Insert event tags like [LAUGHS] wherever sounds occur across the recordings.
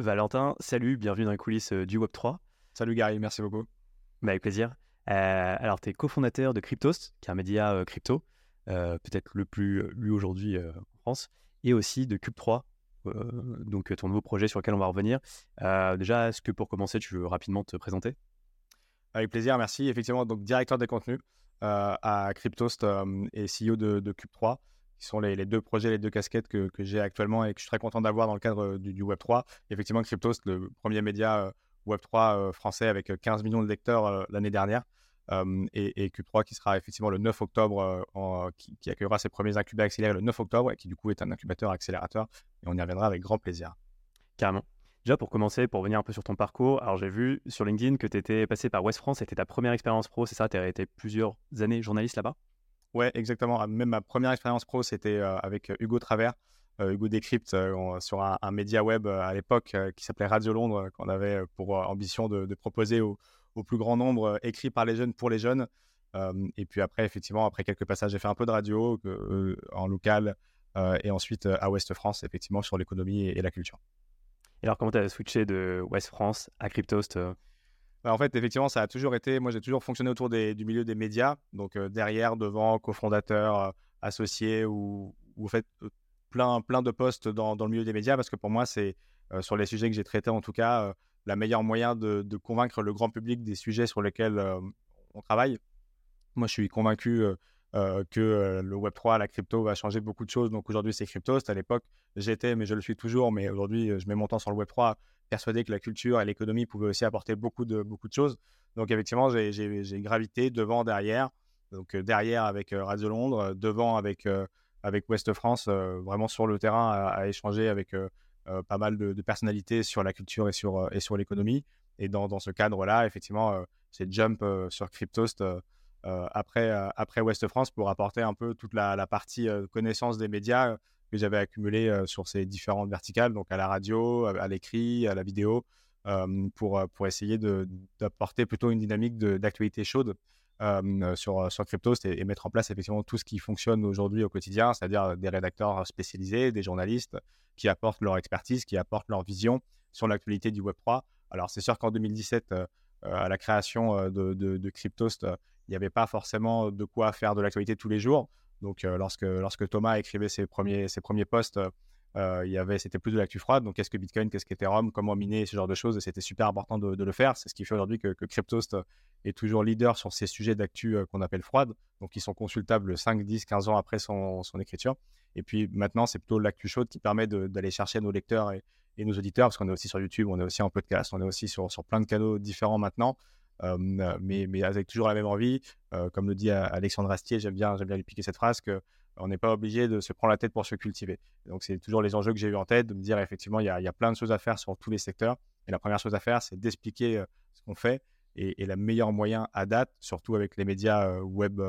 Valentin, salut, bienvenue dans les coulisses du Web3. Salut Gary, merci beaucoup. Bah, avec plaisir. alors, tu es cofondateur de Cryptost, qui est un média crypto, peut-être le plus lu aujourd'hui en France, et aussi de Cube3, donc ton nouveau projet sur lequel on va revenir. déjà, est-ce que pour commencer, tu veux rapidement te présenter? Avec plaisir, merci. Effectivement, donc directeur des contenus à Cryptost et CEO de, Cube3 qui sont les, deux projets, les deux casquettes que, j'ai actuellement et que je suis très content d'avoir dans le cadre du, Web3. Effectivement, Cryptost, le premier média Web3 français avec 15 millions de lecteurs l'année dernière. et, Cube3 qui sera effectivement le 9 octobre, qui, accueillera ses premiers incubateurs accélérés le 9 octobre et qui du coup est un incubateur accélérateur. Et on y reviendra avec grand plaisir. Carrément. Déjà, pour commencer, pour venir un peu sur ton parcours, alors j'ai vu sur LinkedIn que tu étais passé par West France, c'était ta première expérience pro, c'est ça? Tu as été plusieurs années journaliste là-bas? Ouais, exactement. Même ma première expérience pro, c'était euh, avec euh, Hugo Travers, euh, Hugo Decrypt, sur un, média web à l'époque qui s'appelait Radio Londres, qu'on avait pour ambition de, proposer au, plus grand nombre, écrit par les jeunes pour les jeunes. et puis après, effectivement, après quelques passages, j'ai fait un peu de radio en local et ensuite à Ouest France, effectivement, sur l'économie et, la culture. Et alors, comment tu as switché de West France à Cryptost en fait, effectivement, ça a toujours été. Moi, j'ai toujours fonctionné autour du milieu des médias, donc euh, derrière, devant, cofondateur, euh, associé ou, ou fait euh, plein, plein de postes dans, le milieu des médias, parce que pour moi, c'est sur les sujets que j'ai traités, en tout cas, la meilleure moyen de, convaincre le grand public des sujets sur lesquels on travaille. Moi, je suis convaincu que le Web3, la crypto va changer beaucoup de choses. Donc aujourd'hui, c'est Cryptost. À l'époque, j'étais, mais je le suis toujours. Mais aujourd'hui, je mets mon temps sur le Web3 persuadé que la culture et l'économie pouvaient aussi apporter beaucoup de, beaucoup de choses. Donc effectivement, j'ai gravité devant, derrière. Donc euh, derrière avec euh, Radio Londres, devant avec, euh, avec Ouest France, vraiment sur le terrain à, échanger avec pas mal de, personnalités sur la culture et sur, sur l'économie. Et dans, dans ce cadre-là, effectivement, c'est jump sur Cryptost après, après Ouest France pour apporter un peu toute la partie connaissance des médias que j'avais accumulé sur ces différentes verticales, donc à la radio, à, l'écrit, à la vidéo, pour, pour essayer d'apporter plutôt une dynamique d'actualité chaude sur, sur et, mettre en place effectivement tout ce qui fonctionne aujourd'hui au quotidien, c'est-à-dire des rédacteurs spécialisés, des journalistes qui apportent leur expertise, qui apportent leur vision sur l'actualité du Web3. Alors c'est sûr qu'en 2017, à la création de, de, de Cryptost, il n'y avait pas forcément de quoi faire de l'actualité tous les jours. Donc, euh, lorsque, lorsque Thomas écrivait ses premiers, ses premiers posts, euh, il y avait, c'était plus de l'actu froide. Donc, qu'est-ce que Bitcoin, qu'est-ce qu'Ethereum, comment miner, ce genre de choses. Et c'était super important de, le faire. C'est ce qui fait aujourd'hui que, que, Cryptost est toujours leader sur ces sujets d'actu euh, qu'on appelle froide. Donc, ils sont consultables 5, 10, 15 ans après son, son écriture. Et puis maintenant, c'est plutôt l'actu chaude qui permet d'aller chercher nos lecteurs et, et nos auditeurs, parce qu'on est aussi sur YouTube, on est aussi en podcast, on est aussi sur, sur plein de canaux différents maintenant. Euh, mais, mais, avec toujours la même envie. Comme le dit Alexandre Astier, j'aime bien, bien lui piquer cette phrase que on n'est pas obligé de se prendre la tête pour se cultiver. donc, c'est toujours les enjeux que j'ai eu en tête, de me dire effectivement, il y, a, il y, a, plein de choses à faire sur tous les secteurs. Et la première chose à faire, c'est d'expliquer euh, ce qu'on fait. Et, et le meilleur moyen à date, surtout avec les médias web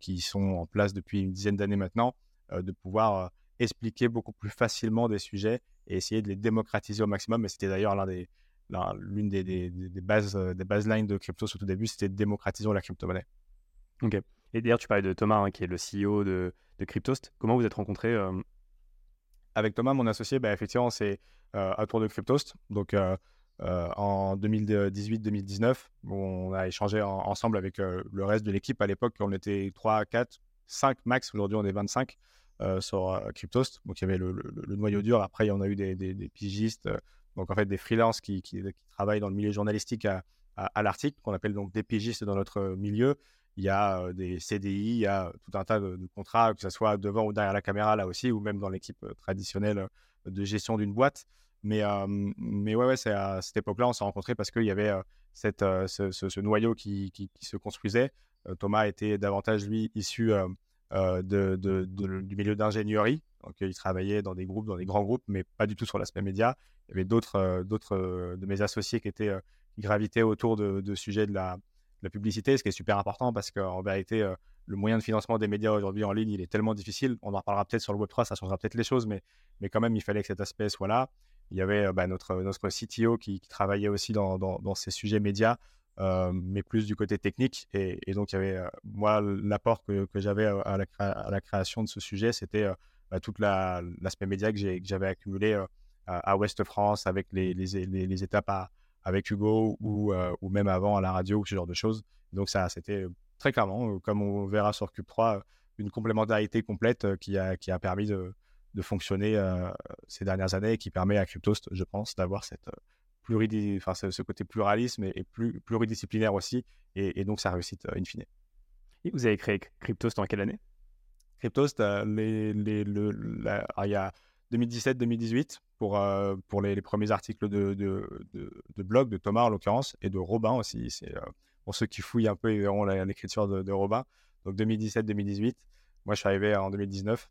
qui sont en place depuis une dizaine d'années maintenant, de pouvoir expliquer beaucoup plus facilement des sujets et essayer de les démocratiser au maximum. Et c'était d'ailleurs l'un des, l'une des, des, des, bases, euh, des baselines de crypto au tout début, c'était démocratiser la crypto-monnaie. Ok. Et d'ailleurs, tu parlais de Thomas, hein, qui est le CEO de, de Cryptost. Comment vous êtes rencontrés euh? Avec Thomas, mon associé, bah, effectivement, c'est euh, à tour de Cryptost. Donc, en 2018-2019, on a échangé ensemble avec le reste de l'équipe. À l'époque, on était 3, 4, 5 max. Aujourd'hui, on est 25 sur Cryptost. Donc, il y avait le, le, noyau dur. Après, en a eu des, des, des pigistes donc en fait des freelances qui, travaillent dans le milieu journalistique à, à, l'article, qu'on appelle donc des pigistes dans notre milieu. Il y a euh, des CDI, il y a tout un tas de, contrats, que ce soit devant ou derrière la caméra là aussi, ou même dans l'équipe euh, traditionnelle euh, de gestion d'une boîte. Mais, mais ouais, ouais c'est à cette époque-là, on s'est rencontrés parce qu'il y avait cette, ce, noyau qui, se construisait. Thomas était davantage, lui, issu de, du milieu d'ingénierie. Donc, il travaillait dans des groupes, dans des grands groupes, mais pas du tout sur l'aspect média il y avait d'autres euh, d'autres euh, de mes associés qui étaient euh, gravitaient autour de, sujets de la, publicité, ce qui est super important parce qu'en vérité, le moyen de financement des médias aujourd'hui en ligne, il est tellement difficile. On en reparlera peut-être sur le Web3, ça changera peut-être les choses, mais, mais quand même, il fallait que cet aspect soit là. Il y avait bah, notre, notre CTO qui, travaillait aussi dans, ces sujets médias, mais plus du côté technique. Et, donc, il y avait, moi, l'apport que, j'avais à la, création de ce sujet, c'était bah, tout l'aspect média que j'avais accumulé à Ouest France avec les, étapes avec Hugo ou, ou même avant à la radio ou ce genre de choses. Donc ça, c'était très clairement, comme on verra sur Cube 3, une complémentarité complète qui, a, permis de, fonctionner ces dernières années et qui permet à Cryptost, je pense, d'avoir cette enfin, ce, côté pluralisme et, plus, pluridisciplinaire aussi, et, donc sa réussite in fine. Et vous avez créé Cryptost en quelle année? Cryptost, les, les, le, il y a 2017-2018 pour, pour les, premiers articles de, de, blog de Thomas en l'occurrence et de Robin aussi. C'est pour ceux qui fouillent un peu, ils verront l'écriture de, Robin. Donc 2017-2018. Moi, je suis arrivé en 2019.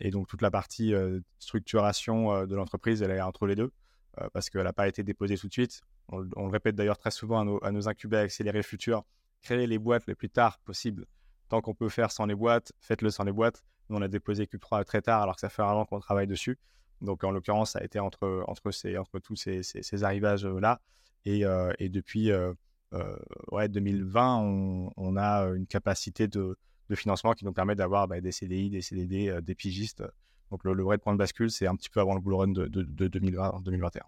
et donc toute la partie structuration de l'entreprise, elle est entre les deux. Euh, parce qu'elle n'a pas été déposée tout de suite. On, le répète d'ailleurs très souvent à nos, à nos incubés accélérés futurs, créez les boîtes le plus tard possible. Tant qu'on peut faire sans les boîtes, faites-le sans les boîtes. Nous, on a déposé Q3 très tard alors que ça fait un an qu'on travaille dessus. Donc, en l'occurrence, ça a été entre, entre, ces, entre tous ces, ces, arrivages-là. Et, euh, et, depuis euh, ouais, 2020, on, a une capacité de, de, financement qui nous permet d'avoir bah, des CDI, des CDD, des pigistes donc le, vrai point de bascule, c'est un petit peu avant le bull run de, 2020, 2021.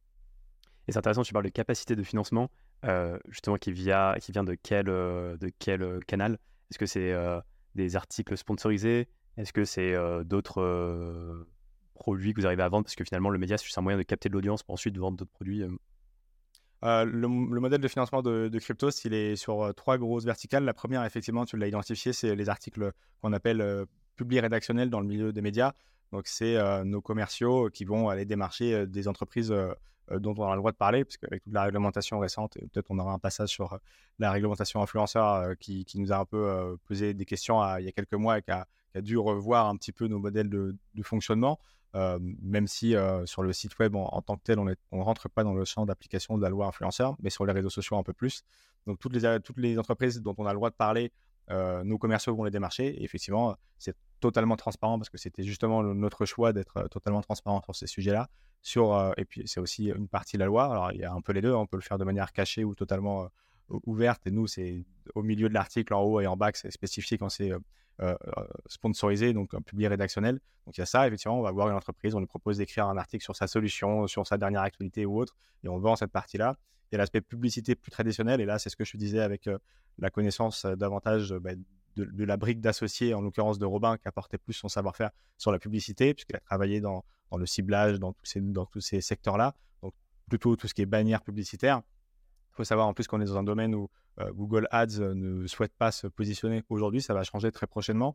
Et c'est intéressant, tu parles de capacité de financement, euh, justement qui vient, qui vient de quel, euh, de quel euh, canal? Est-ce que c'est des articles sponsorisés? Est-ce que c'est d'autres produits que vous arrivez à vendre? Parce que finalement, le média, c'est juste un moyen de capter de l'audience pour ensuite vendre d'autres produits. le, modèle de financement de, de Cryptos, il est sur trois grosses verticales. La première, effectivement, tu l'as identifié, c'est les articles qu'on appelle publics rédactionnels dans le milieu des médias. Donc, c'est nos commerciaux qui vont aller démarcher des entreprises dont on a le droit de parler, parce qu'avec toute la réglementation récente, peut-être on aura un passage sur la réglementation influenceur qui, nous a un peu posé des questions il y a quelques mois et qui a, dû revoir un petit peu nos modèles de, fonctionnement, même si sur le site web en, tant que tel, on ne rentre pas dans le champ d'application de la loi influenceur, mais sur les réseaux sociaux un peu plus. Donc toutes les, entreprises dont on a le droit de parler nos commerciaux vont les démarcher. Et effectivement, c'est totalement transparent parce que c'était justement notre choix d'être euh, totalement transparent sur ces sujets-là. Sur, euh, et puis, c'est aussi une partie de la loi. Alors, il y a un peu les deux. On peut le faire de manière cachée ou totalement ouverte. Et nous, c'est au milieu de l'article, en haut et en bas, c'est spécifié quand c'est sponsorisé, donc un public rédactionnel. Donc, il y a ça. Effectivement, on va voir une entreprise, on lui propose d'écrire un article sur sa solution, sur sa dernière actualité ou autre, et on vend cette partie-là. Il y a l'aspect publicité plus traditionnel. Et là, c'est ce que je disais avec la connaissance davantage bah, de, la brique d'associés, en l'occurrence de Robin, qui apportait plus son savoir-faire sur la publicité, puisqu'il a travaillé dans, le ciblage, dans tous ces, dans ces secteurs-là. Donc, plutôt tout ce qui est bannière publicitaire. Il faut savoir en plus qu'on est dans un domaine où Google Ads ne souhaite pas se positionner aujourd'hui. Ça va changer très prochainement.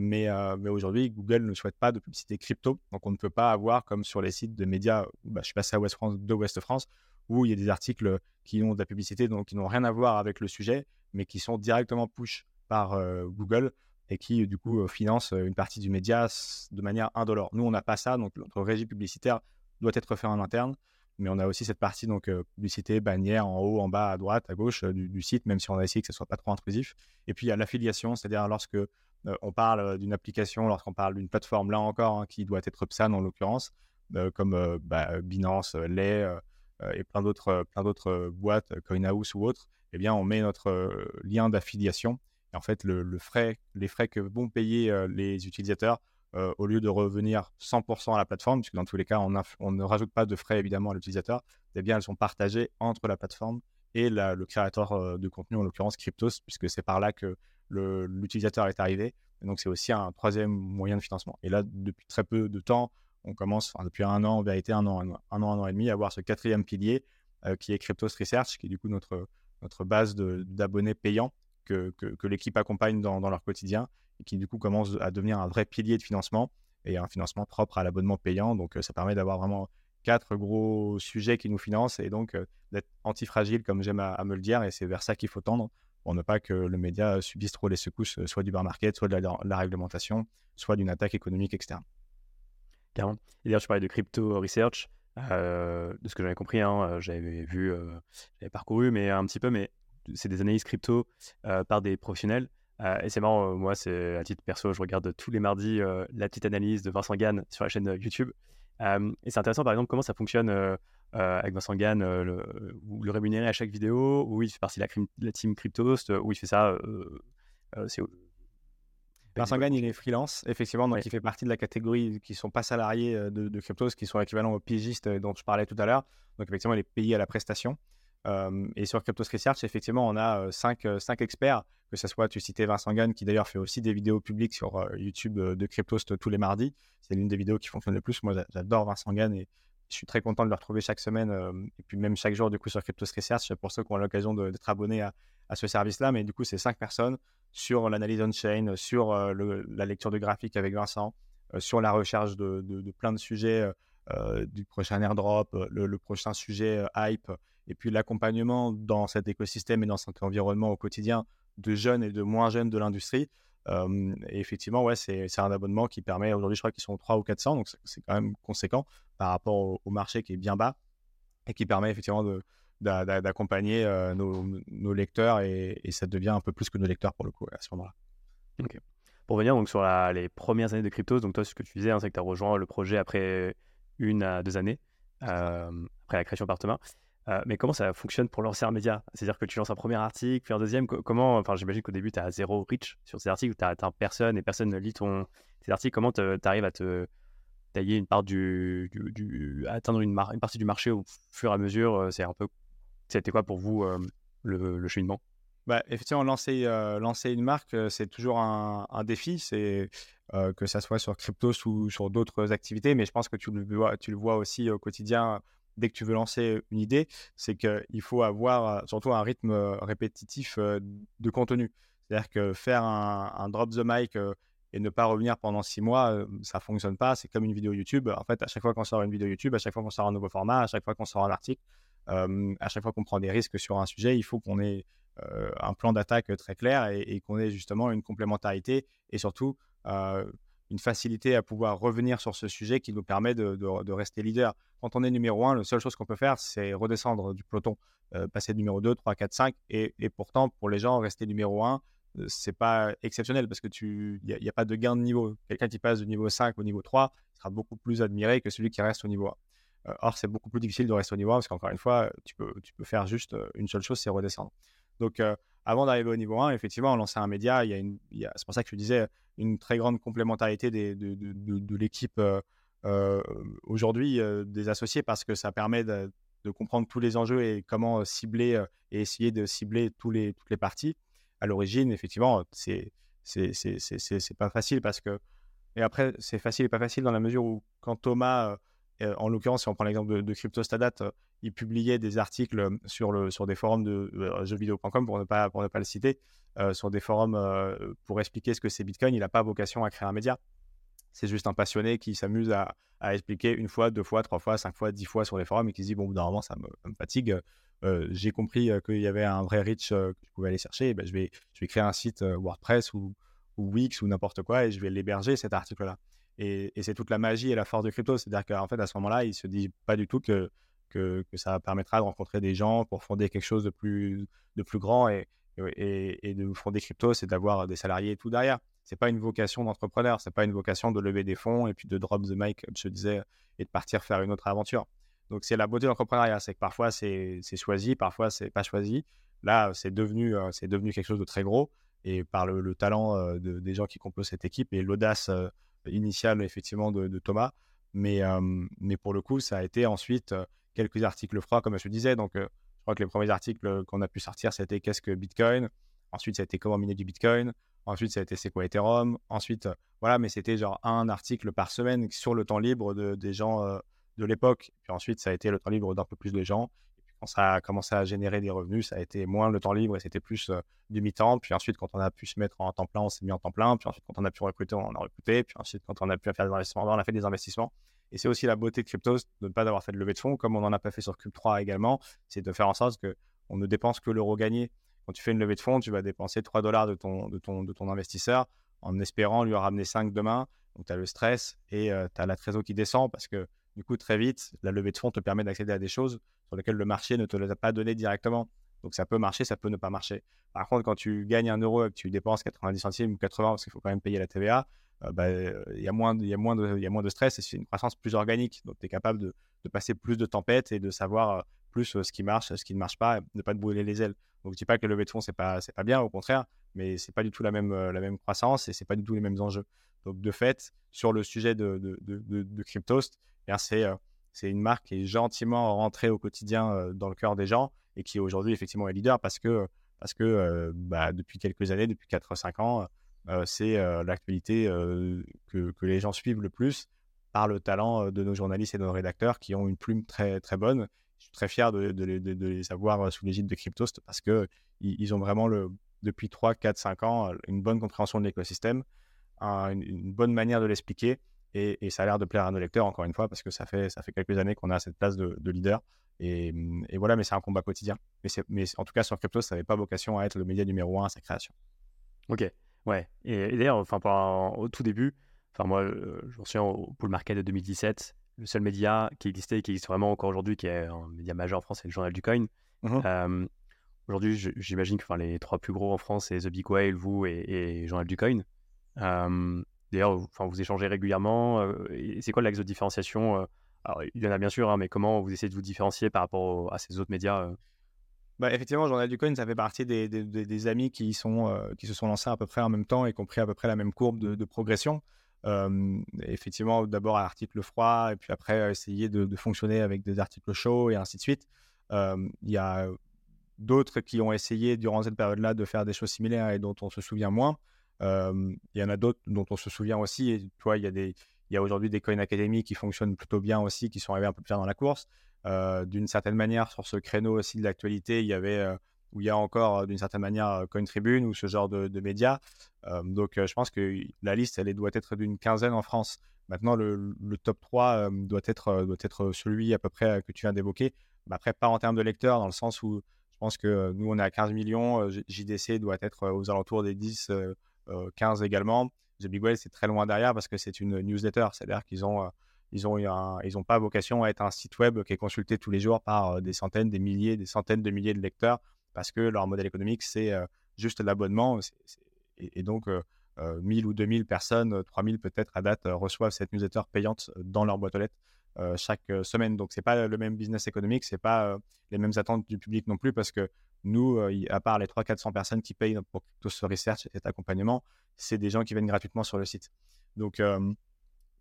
Mais, mais aujourd'hui, Google ne souhaite pas de publicité crypto. Donc, on ne peut pas avoir, comme sur les sites de médias, bah, je suis passé à France, de West France, où il y a des articles qui ont de la publicité, donc qui n'ont rien à voir avec le sujet, mais qui sont directement push par euh, Google et qui, du coup, euh, financent une partie du média de manière indolore. Nous, on n'a pas ça, donc notre régie publicitaire doit être fait en interne, mais on a aussi cette partie, donc euh, publicité, bannière, en haut, en bas, à droite, à gauche du, site, même si on a essayé que ce soit pas trop intrusif. Et puis, il y a l'affiliation, c'est-à-dire lorsque on parle d'une application, lorsqu'on parle d'une plateforme, là encore, hein, qui doit être PSAN en l'occurrence, comme bah, Binance, Lay, euh, et plein d'autres, euh, plein d'autres euh, boîtes, CoinHouse ou autres, eh bien, on met notre lien d'affiliation. En fait, les frais que vont payer les utilisateurs, au lieu de revenir 100% à la plateforme, puisque dans tous les cas, on, ne rajoute pas de frais évidemment à l'utilisateur, eh bien, elles sont partagées entre la plateforme et le créateur de contenu, en l'occurrence Cryptos, puisque c'est par là que l'utilisateur est arrivé. Et donc, c'est aussi un troisième moyen de financement. Et là, depuis très peu de temps, on commence, depuis un an, en vérité, un an, un an, et demi, à avoir ce quatrième pilier euh, qui est Cryptos Research, qui est du coup notre base d'abonnés payants que, l'équipe accompagne dans, leur quotidien et qui du coup commence à devenir un vrai pilier de financement et un financement propre à l'abonnement payant. Donc euh, ça permet d'avoir vraiment quatre gros sujets qui nous financent et donc euh, d'être antifragile comme j'aime à, me le dire et c'est vers ça qu'il faut tendre pour ne pas que le média subisse trop les secousses soit du bar market, soit de la réglementation, soit d'une attaque économique externe. Et d'ailleurs, tu parlais de crypto research. Euh, de ce que j'avais compris, hein, euh, j'avais vu, euh, j'avais parcouru, mais un petit peu, mais c'est des analyses crypto par des professionnels. et c'est marrant, moi, c'est à titre perso, je regarde tous les mardis la petite analyse de Vincent Gann sur la chaîne YouTube. et c'est intéressant, par exemple, comment ça fonctionne avec Vincent Gann, le, le rémunérer à chaque vidéo, où il fait partie de la, la team Cryptost, où il fait ça. c'est Vincent Gagne, il est freelance, effectivement, donc il fait partie de la catégorie qui ne sont pas salariés de, de Cryptos, qui sont équivalents aux pigistes dont je parlais tout à l'heure. Donc effectivement, il est payé à la prestation. Et sur Cryptos Research, effectivement, on a cinq, cinq experts, que ce soit, tu citais Vincent Gagne, qui d'ailleurs fait aussi des vidéos publiques sur YouTube de Cryptos tous les mardis. C'est l'une des vidéos qui fonctionne le plus. Moi, j'adore Vincent Gagne et je suis très content de le retrouver chaque semaine et puis même chaque jour du coup sur Cryptos Research pour ceux qui ont l'occasion d'être abonnés à, ce service-là. Mais du coup, c'est cinq personnes sur l'analyse on-chain, sur la lecture de graphiques avec Vincent, sur la recherche de, plein de sujets du prochain airdrop, le prochain sujet hype, et puis l'accompagnement dans cet écosystème et dans cet environnement au quotidien de jeunes et de moins jeunes de l'industrie et effectivement, ouais, c'est un abonnement qui permet, aujourd'hui, je crois qu'ils sont 3 ou 400, donc c'est quand même conséquent par rapport au, marché qui est bien bas et qui permet effectivement d'accompagner nos, lecteurs et, ça devient un peu plus que nos lecteurs pour le coup à ce moment-là. Pour revenir donc sur les premières années de Cryptos, donc toi, ce que tu disais, hein, c'est que tu as rejoint le projet après une à deux années, après la création par Thomas. Euh, mais comment ça fonctionne pour lancer un média? C'est-à-dire que tu lances un premier article, puis un deuxième. comment Enfin, j'imagine qu'au début, tu as zéro reach sur ces articles, tu n'atteins personne et personne ne lit ton, tes articles. Comment tu arrives à tailler une atteindre une, partie du marché au fur et à mesure? Euh, C'est un peu. C'était quoi pour vous euh, le, cheminement? Bah, effectivement, lancer, une marque, c'est toujours un, défi. C'est que ça soit sur crypto ou sur d'autres activités, mais je pense que tu le vois aussi au quotidien dès que tu veux lancer une idée, c'est qu'il faut avoir surtout un rythme répétitif de contenu. C'est-à-dire que faire un, drop the mic et ne pas revenir pendant six mois, ça fonctionne pas. C'est comme une vidéo YouTube. En fait, à chaque fois qu'on sort une vidéo YouTube, à chaque fois qu'on sort un nouveau format, à chaque fois qu'on sort un article, à chaque fois qu'on prend des risques sur un sujet, il faut qu'on ait un plan d'attaque très clair et qu'on ait justement une complémentarité et surtout une facilité à pouvoir revenir sur ce sujet qui nous permet de, rester leader. Quand on est numéro un, la seule chose qu'on peut faire, c'est redescendre du peloton, euh, passer de numéro 2, 3, 4, 5. Et, pourtant, pour les gens, rester numéro 1, ce euh, c'est pas exceptionnel parce que tu n'y a, pas de gain de niveau. Quelqu'un qui passe de niveau 5 au niveau 3 sera beaucoup plus admiré que celui qui reste au niveau 1. Euh, or, c'est beaucoup plus difficile de rester au niveau 1 parce qu'encore une fois, tu peux, tu peux faire juste une seule chose, c'est redescendre. Donc, avant d'arriver au niveau 1, effectivement, on lançait un média. Il y a, c'est pour ça que je disais une très grande complémentarité de, l'équipe euh, euh, aujourd'hui euh, des associés parce que ça permet de, comprendre tous les enjeux et comment cibler et essayer de cibler tous les, toutes les parties. À l'origine, effectivement, c'est c'est pas facile parce que et après c'est facile et pas facile dans la mesure où quand Thomas en l'occurrence si on prend l'exemple de, de CryptoStadat il publiait des articles sur, le, sur des forums de euh, jeuxvideo.com, pour ne pas, le citer, euh, sur des forums euh, pour expliquer ce que c'est Bitcoin. Il n'a pas vocation à créer un média. C'est juste un passionné qui s'amuse à, expliquer une fois, deux fois, trois fois, cinq fois, dix fois sur les forums et qui se dit bon, normalement, ça me, fatigue. j'ai compris qu'il y avait un vrai reach que je pouvais aller chercher. ben, je, vais, je vais créer un site WordPress ou, ou Wix ou n'importe quoi et je vais l'héberger, cet article-là. Et, c'est toute la magie et la force de crypto. C'est-à-dire qu'en fait, à ce moment-là, il se dit pas du tout que que, ça permettra de rencontrer des gens pour fonder quelque chose de plus, de plus grand et, et, de fonder crypto, c'est d'avoir des salariés et tout derrière. C'est pas une vocation d'entrepreneur, c'est pas une vocation de lever des fonds et puis de drop the mic, comme je disais, et de partir faire une autre aventure. Donc c'est la beauté de l'entrepreneuriat, c'est que parfois c'est choisi, parfois c'est pas choisi. Là, c'est devenu, euh, devenu quelque chose de très gros et par le, talent euh, de, des gens qui composent cette équipe et l'audace euh, initiale effectivement de, Thomas. Mais, mais pour le coup, ça a été ensuite quelques articles froids, comme je disais. Donc, euh, je crois que les premiers articles qu'on a pu sortir, c'était qu'est-ce que Bitcoin? Ensuite, ça a été comment miner du Bitcoin? Ensuite, ça a été c'est quoi Ethereum? Ensuite, euh, voilà, mais c'était genre un article par semaine sur le temps libre de, des gens euh, de l'époque. Puis ensuite, ça a été le temps libre d'un peu plus de gens. Quand ça a commencé à générer des revenus, ça a été moins le temps libre et c'était plus du mi-temps. Puis ensuite, quand on a pu se mettre en temps plein, on s'est mis en temps plein. Puis ensuite, quand on a pu recruter, on a recruté. Puis ensuite, quand on a pu faire des investissements, on a fait des investissements. Et c'est aussi la beauté de Cryptos de ne pas avoir fait de levée de fonds, comme on n'en a pas fait sur Cube 3 également, c'est de faire en sorte qu'on ne dépense que l'euro gagné. Quand tu fais une levée de fonds, tu vas dépenser 3 dollars de ton, de, ton, de ton investisseur en espérant lui ramener 5 demain. Donc tu as le stress et euh, tu as la trésor qui descend parce que du coup, très vite, la levée de fonds te permet d'accéder à des choses sur lesquelles le marché ne te les a pas données directement. Donc ça peut marcher, ça peut ne pas marcher. Par contre, quand tu gagnes un euro et que tu dépenses 90 centimes ou 80 parce qu'il faut quand même payer la TVA, euh, bah, il y, a moins de, stress et c'est une croissance plus organique. Donc, tu es capable de, passer plus de tempêtes et de savoir plus ce qui marche, ce qui ne marche pas, ne pas te brûler les ailes. Donc je dis pas que le levée de fonds c'est pas pas bien, au contraire, mais c'est pas du tout la même croissance et c'est pas du tout les mêmes enjeux. Donc de fait, sur le sujet de de, c'est c'est une marque qui est gentiment rentrée au quotidien dans le cœur des gens et qui aujourd'hui effectivement est leader parce que que bah, depuis quelques années, depuis 4-5 ans, c'est l'actualité que, les gens suivent le plus par le talent de nos journalistes et de nos rédacteurs qui ont une plume très, très bonne. Je suis très fier de, les avoir sous l'égide de Cryptost parce qu'ils ils ont vraiment, depuis 3, 4, 5 ans, une bonne compréhension de l'écosystème, une, bonne manière de l'expliquer et, ça a l'air de plaire à nos lecteurs, encore une fois, parce que ça fait, ça fait quelques années qu'on a cette place de, leader. Et, et, voilà, mais c'est un combat quotidien. Mais, mais en tout cas, sur Crypto, ça n'avait pas vocation à être le média numéro un à sa création. Ok, ouais. Et, d'ailleurs, enfin, au tout début, enfin, moi, euh, je me souviens au Pool Market de 2017, le seul média qui existait et qui existe vraiment encore aujourd'hui, qui est un média majeur en France, c'est le Journal du Coin. Mmh euh, aujourd'hui, j'imagine que les trois plus gros en France, c'est The Big Whale, vous et, et Journal du Coin. Euh, d'ailleurs, vous échangez régulièrement. c'est quoi l'axe de différenciation alors, il y en a bien sûr, hein, mais comment vous essayez de vous différencier par rapport à ces autres médias euh? bah, Effectivement, Journal du Coin, ça fait partie des, amis qui, euh, se sont lancés à peu près en même temps et qui ont pris à peu près la même courbe de, progression. effectivement, d'abord à l'article froid, et puis après essayer de, fonctionner avec des articles chauds et ainsi de suite. Il y a d'autres qui ont essayé durant cette période-là de faire des choses similaires et dont on se souvient moins. Il y en a d'autres dont on se souvient aussi. Et, toi, il y a des il y a aujourd'hui des Coin Academy qui fonctionnent plutôt bien aussi, qui sont arrivés un peu plus tard dans la course. D'une certaine manière, sur ce créneau aussi de l'actualité, il y avait, où il y a encore d'une certaine manière Coin Tribune ou ce genre de, médias. donc je pense que la liste, elle doit être d'une quinzaine en France. Maintenant, le, top 3 doit, être, doit être celui à peu près que tu viens d'évoquer. Après, pas en termes de lecteurs, dans le sens où je pense que nous, on est à 15 millions. JDC doit être aux alentours des 10, 15 également. The Big Whale, c'est très loin derrière parce que c'est une newsletter. C'est-à-dire qu'ils ont, euh, ils ont, ils ont pas vocation à être un site web qui est consulté tous les jours par euh, des centaines, des milliers, des centaines de milliers de lecteurs parce que leur modèle économique, c'est euh, juste l'abonnement. Et, donc, 1000 ou 2000 personnes, 3000 peut-être à date, reçoivent cette newsletter payante dans leur boîte aux lettres chaque semaine. Donc, c'est pas le même business économique, c'est pas les mêmes attentes du public non plus parce que nous, à part les 300-400 personnes qui payent pour tout ce research et cet accompagnement, c'est des gens qui viennent gratuitement sur le site. Donc,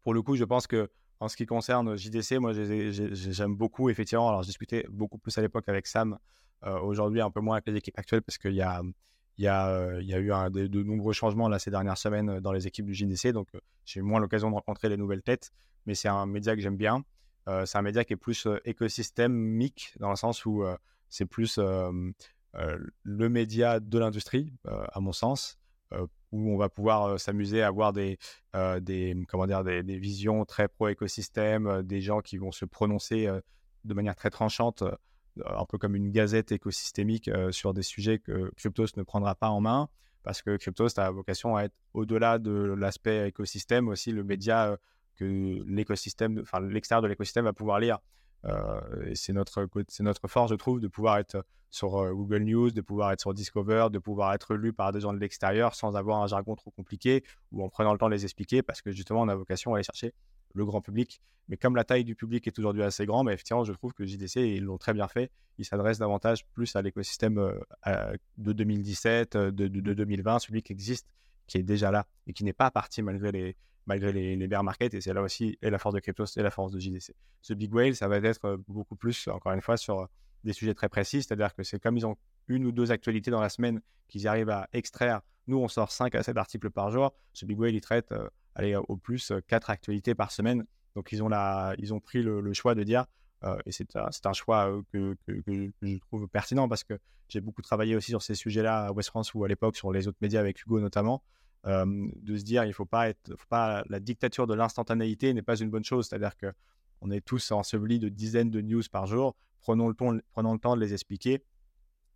pour le coup, je pense que en ce qui concerne JDC, moi, j'aime beaucoup, effectivement. Alors, je discutais beaucoup plus à l'époque avec Sam. Aujourd'hui, un peu moins avec les équipes actuelles parce qu'il y a, il y, a, il y a eu de, nombreux changements là, ces dernières semaines dans les équipes du JDC. Donc, j'ai moins l'occasion de rencontrer les nouvelles têtes. Mais c'est un média que j'aime bien. c'est un média qui est plus écosystémique dans le sens où c'est plus le média de l'industrie, à mon sens où on va pouvoir s'amuser à avoir des, des, comment dire, des, visions très pro-écosystème, des gens qui vont se prononcer de manière très tranchante, un peu comme une gazette écosystémique sur des sujets que Cryptos ne prendra pas en main, parce que Cryptos a vocation à être au-delà de l'aspect écosystème, aussi le média que l'écosystème, enfin l'extérieur de l'écosystème va pouvoir lire. Euh, c'est notre, c'est notre force, je trouve, de pouvoir être sur euh, Google News, de pouvoir être sur Discover, de pouvoir être lu par des gens de l'extérieur sans avoir un jargon trop compliqué ou en prenant le temps de les expliquer parce que justement, on a vocation à aller chercher le grand public. Mais comme la taille du public est aujourd'hui assez grande, bah, effectivement, je trouve que JDC, ils l'ont très bien fait. Ils s'adressent davantage plus à l'écosystème euh, de 2017, de, de, 2020, celui qui existe, qui est déjà là et qui n'est pas parti malgré les, malgré les, bear markets. Et c'est là aussi la force de Cryptos et la force de JDC. Ce Big Whale, ça va être euh, beaucoup plus, encore une fois, sur euh, des sujets très précis. C'est-à-dire que c'est comme ils ont une ou deux actualités dans la semaine qu'ils arrivent à extraire. Nous, on sort 5 à 7 articles par jour. Ce Big Whale, il traite euh, allez, au plus 4 actualités par semaine. Donc, ils ont, la, ils ont pris le, choix de dire, et c'est un, un, choix que, que, que, je trouve pertinent parce que j'ai beaucoup travaillé aussi sur ces sujets-là à West France ou à l'époque sur les autres médias avec Hugo notamment de se dire il faut pas être, pas la dictature de l'instantanéité n'est pas une bonne chose. C'est-à-dire que on est tous ensevelis de dizaines de news par jour. Prenons le, temps, prenons le temps de les expliquer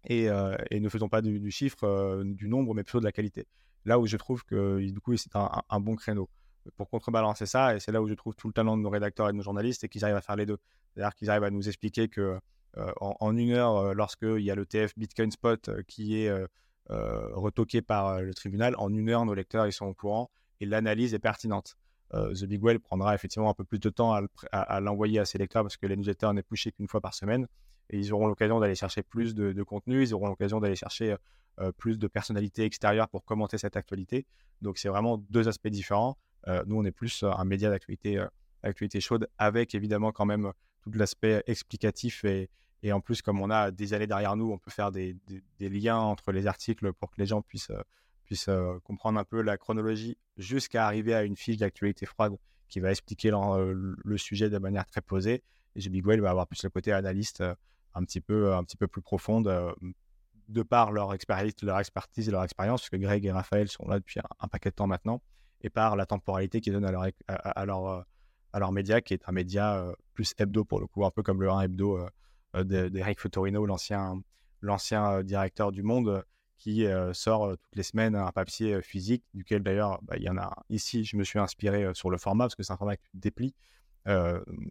et, et ne faisons pas du, chiffre, du nombre, mais plutôt de la qualité. Là où je trouve que du coup c'est un, bon créneau pour contrebalancer ça, et c'est là où je trouve tout le talent de nos rédacteurs et de nos journalistes, et qu'ils arrivent à faire les deux. C'est-à-dire qu'ils arrivent à nous expliquer que en, une heure, lorsqu'il y a le TF Bitcoin Spot qui est euh, retoqué par euh, le tribunal. En une heure, nos lecteurs ils sont au courant et l'analyse est pertinente. The Big Well prendra effectivement un peu plus de temps à, l'envoyer à ses lecteurs parce que les newsletters n'est pushé qu'une fois par semaine. Et ils auront l'occasion d'aller chercher plus de, contenu, ils auront l'occasion d'aller chercher plus de personnalités extérieures pour commenter cette actualité. Donc c'est vraiment deux aspects différents. nous, on est plus un média d'actualité actualité chaude avec évidemment quand même tout l'aspect explicatif et, et en plus, comme on a des années derrière nous, on peut faire des, liens entre les articles pour que les gens puissent, euh, euh, comprendre un peu la chronologie jusqu'à arriver à une fiche d'actualité froide qui va expliquer euh, le, sujet de manière très posée. Et Whale va avoir plus le côté analyste un, petit peu, un petit peu plus profonde de par leur, expertise, leur expertise et leur expérience, parce que Greg et Raphaël sont là depuis un, paquet de temps maintenant, et par la temporalité qu'ils donnent à leur, média, qui est un média plus hebdo pour le coup, un peu comme le 1 hebdo d'Eric Fotorino, l'ancien l'ancien euh, directeur du Monde, qui euh, sort toutes les semaines un papier physique, duquel d'ailleurs bah, il y en a ici, je me suis inspiré sur le format, parce que c'est un format qui déplie,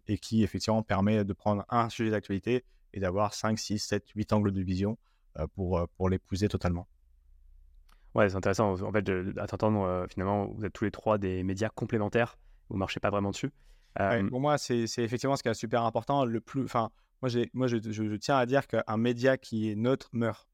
et qui effectivement permet de prendre un sujet d'actualité et d'avoir 5, 6, 7, 8 angles de vision pour, pour l'épouser totalement. Ouais, c'est intéressant. En fait, à t'entendre, finalement, vous êtes tous les trois des médias complémentaires. Vous ne marchez pas vraiment dessus. pour moi, c'est effectivement ce qui est super important. Le plus, enfin, moi, moi je, tiens à dire qu'un média qui est neutre meurt.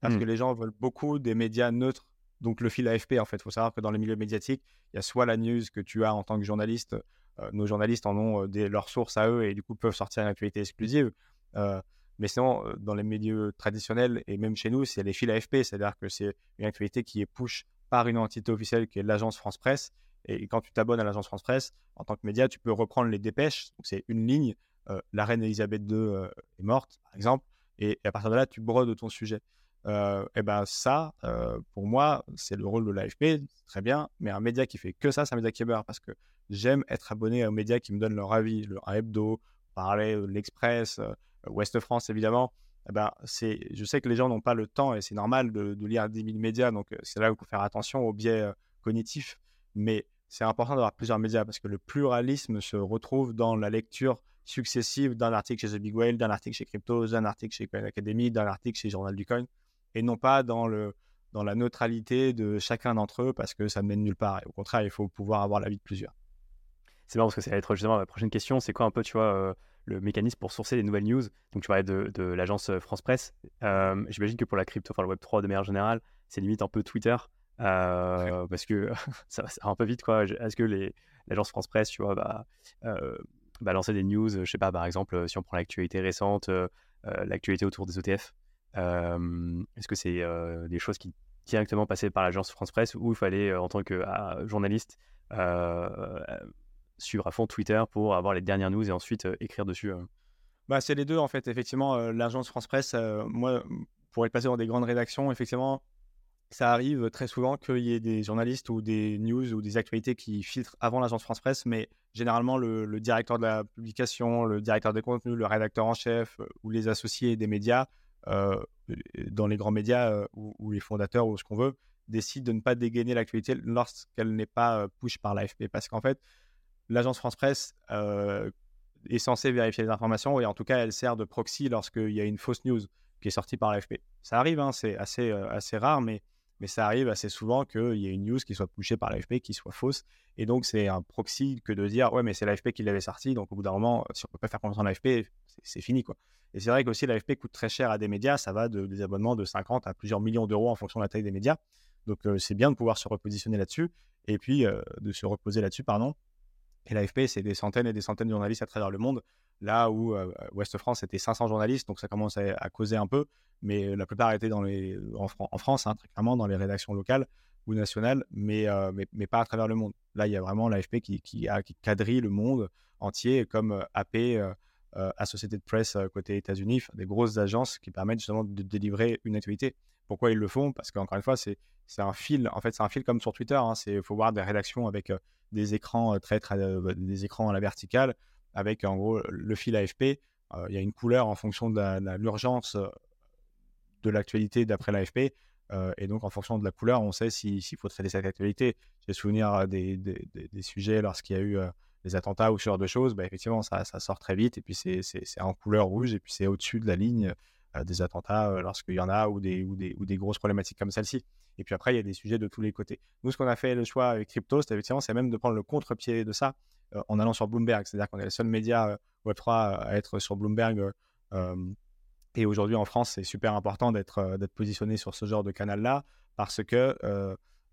Parce que mmh. les gens veulent beaucoup des médias neutres. Donc, le fil AFP, en fait, il faut savoir que dans les milieux médiatiques, il y a soit la news que tu as en tant que journaliste. Euh, nos journalistes en ont euh, des, leurs sources à eux et du coup peuvent sortir une actualité exclusive. Euh, mais sinon, dans les milieux traditionnels et même chez nous, c'est les fils AFP. C'est-à-dire que c'est une actualité qui est push par une entité officielle qui est l'agence France Presse. Et quand tu t'abonnes à l'agence France Presse, en tant que média, tu peux reprendre les dépêches. Donc, c'est une ligne la reine Elisabeth II euh, est morte, par exemple, et, à partir de là, tu brodes ton sujet. Euh, et ben ça, pour moi, c'est le rôle de l'AFP, très bien, mais un média qui fait que ça, c'est un média qui meurt parce que j'aime être abonné aux médias qui me donnent leur avis, le hebdo, parler l'Express, Ouest France évidemment. Eh ben, c'est, je sais que les gens n'ont pas le temps et c'est normal de, lire 10 000 médias, donc c'est là où il faut faire attention aux biais cognitifs, mais c'est important d'avoir plusieurs médias parce que le pluralisme se retrouve dans la lecture successives d'un article chez The Big Whale, d'un article chez Crypto, d'un article chez Coin Academy, d'un article chez Journal du Coin, et non pas dans, le, dans la neutralité de chacun d'entre eux parce que ça ne mène nulle part. Et au contraire, il faut pouvoir avoir l'avis de plusieurs. C'est marrant parce que ça va être justement ma prochaine question. C'est quoi un peu, tu vois, euh, le mécanisme pour sourcer les nouvelles news? Donc, tu parlais de, de l'agence euh, France Presse. Euh, j'imagine que pour la crypto, enfin le Web3 de manière générale, c'est limite un peu Twitter. parce que [LAUGHS] ça va un peu vite, quoi. Est-ce que l'agence France Presse, tu vois, bah, balancer des news, je sais pas, par exemple, si on prend l'actualité récente, l'actualité autour des ETF, est-ce que c'est des choses qui directement passaient par l'agence France Presse ou il fallait, en tant que ah, journaliste, suivre à fond Twitter pour avoir les dernières news et ensuite écrire dessus bah, C'est les deux, en fait. Effectivement, l'agence France Presse, moi, pour être passé dans des grandes rédactions, effectivement, ça arrive très souvent qu'il y ait des journalistes ou des news ou des actualités qui filtrent avant l'agence France Presse, mais généralement le, directeur de la publication, le directeur des contenus, le rédacteur en chef euh, ou les associés des médias, euh, dans les grands médias euh, ou, les fondateurs ou ce qu'on veut, décident de ne pas dégainer l'actualité lorsqu'elle n'est pas push par l'AFP. Parce qu'en fait, l'agence France Presse est censée vérifier les informations et en tout cas, elle sert de proxy lorsqu'il y a une fausse news qui est sortie par l'AFP. Ça arrive, hein, c'est assez, assez rare, mais mais ça arrive assez souvent qu'il y ait une news qui soit poussée par l'AFP qui soit fausse. Et donc, c'est un proxy que de dire, ouais, mais c'est l'AFP qui l'avait sorti. Donc, au bout d'un moment, si on ne peut pas faire confiance en l'AFP, c'est fini. quoi. Et c'est vrai qu'aussi, l'AFP coûte très cher à des médias. Ça va de, des abonnements de 50 à plusieurs millions d'euros en fonction de la taille des médias. Donc, euh, c'est bien de pouvoir se repositionner là-dessus. Et puis, euh, de se reposer là-dessus, pardon. Et l'AFP, c'est des centaines et des centaines de journalistes à travers le monde. Là où Ouest France, c'était 500 journalistes, donc ça commence à, causer un peu. Mais la plupart étaient dans les, en, France, hein, très clairement, dans les rédactions locales ou nationales, mais, mais, pas à travers le monde. Là, il y a vraiment l'AFP qui, qui, a, qui quadrille le monde entier, comme AP, de Presse côté États-Unis, des grosses agences qui permettent justement de délivrer une actualité. Pourquoi ils le font? Parce qu'encore une fois, c'est un fil. En fait, c'est un fil comme sur Twitter. Il hein, faut voir des rédactions avec des écrans très, très des écrans à la verticale avec en gros le fil AFP. Euh, il y a une couleur en fonction de l'urgence euh, de l'actualité d'après l'AFP. Euh, et donc, en fonction de la couleur, on sait s'il faut traiter cette actualité. J'ai souvenir des, des, des, sujets lorsqu'il y a eu des attentats ou ce genre de choses. Bah, effectivement, ça, sort très vite. Et puis, c'est en couleur rouge. Et puis, c'est au-dessus de la ligne des attentats lorsqu'il y en a ou des, ou, des, ou des grosses problématiques comme celle-ci. Et puis après, il y a des sujets de tous les côtés. Nous, ce qu'on a fait le choix avec Crypto, c'est même de prendre le contre-pied de ça en allant sur Bloomberg. C'est-à-dire qu'on est le seul média Web3 à être sur Bloomberg. et aujourd'hui, en France, c'est super important d'être positionné sur ce genre de canal-là parce que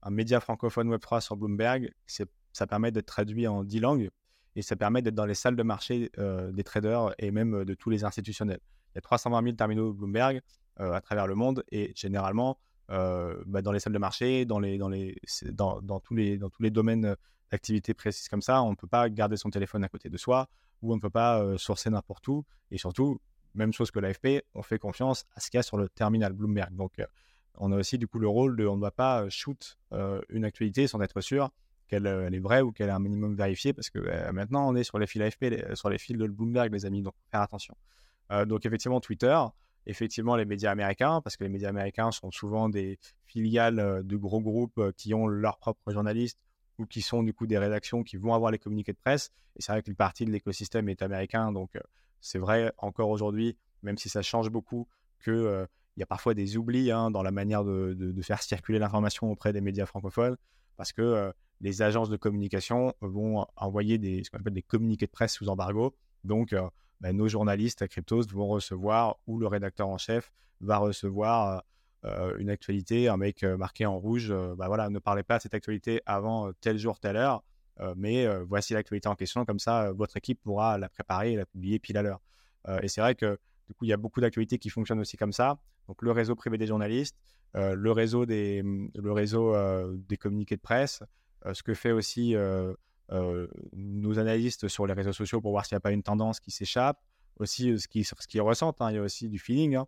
un média francophone Web3 sur Bloomberg, ça permet d'être traduit en 10 langues et ça permet d'être dans les salles de marché des traders et même de tous les institutionnels. Il y a 320 000 terminaux Bloomberg à travers le monde et généralement, bah, dans les salles de marché, dans tous, les, dans tous les domaines d'activité précises comme ça, on ne peut pas garder son téléphone à côté de soi ou on ne peut pas sourcer n'importe où. Et surtout, même chose que l'AFP, on fait confiance à ce qu'il y a sur le terminal Bloomberg. Donc, on a aussi du coup le rôle de on ne doit pas shoot une actualité sans être sûr qu'elle est vraie ou qu'elle est un minimum vérifiée parce que bah, maintenant on est sur les fils AFP, sur les fils de Bloomberg, les amis, donc faire attention. donc effectivement Twitter, effectivement les médias américains, parce que les médias américains sont souvent des filiales de gros groupes qui ont leurs propres journalistes ou qui sont du coup des rédactions qui vont avoir les communiqués de presse. Et c'est vrai qu'une partie de l'écosystème est américain, donc c'est vrai encore aujourd'hui, même si ça change beaucoup, qu'il il y a parfois des oublis hein, dans la manière de, faire circuler l'information auprès des médias francophones, parce que les agences de communication vont envoyer des, ce qu'on appelle des communiqués de presse sous embargo. Donc, bah, nos journalistes à Cryptos vont recevoir, ou le rédacteur en chef va recevoir une actualité, un mec marqué en rouge, bah voilà, ne parlez pas de cette actualité avant tel jour, telle heure, mais voici l'actualité en question, comme ça, votre équipe pourra la préparer et la publier pile à l'heure. et c'est vrai que du coup, il y a beaucoup d'actualités qui fonctionnent aussi comme ça. Donc, le réseau privé des journalistes, le réseau des, mmh, le réseau, des communiqués de presse, ce que fait aussi nos analystes sur les réseaux sociaux pour voir s'il n'y a pas une tendance qui s'échappe, aussi ce qu'ils ce qui ressentent. Hein. il y a aussi du feeling. Hein.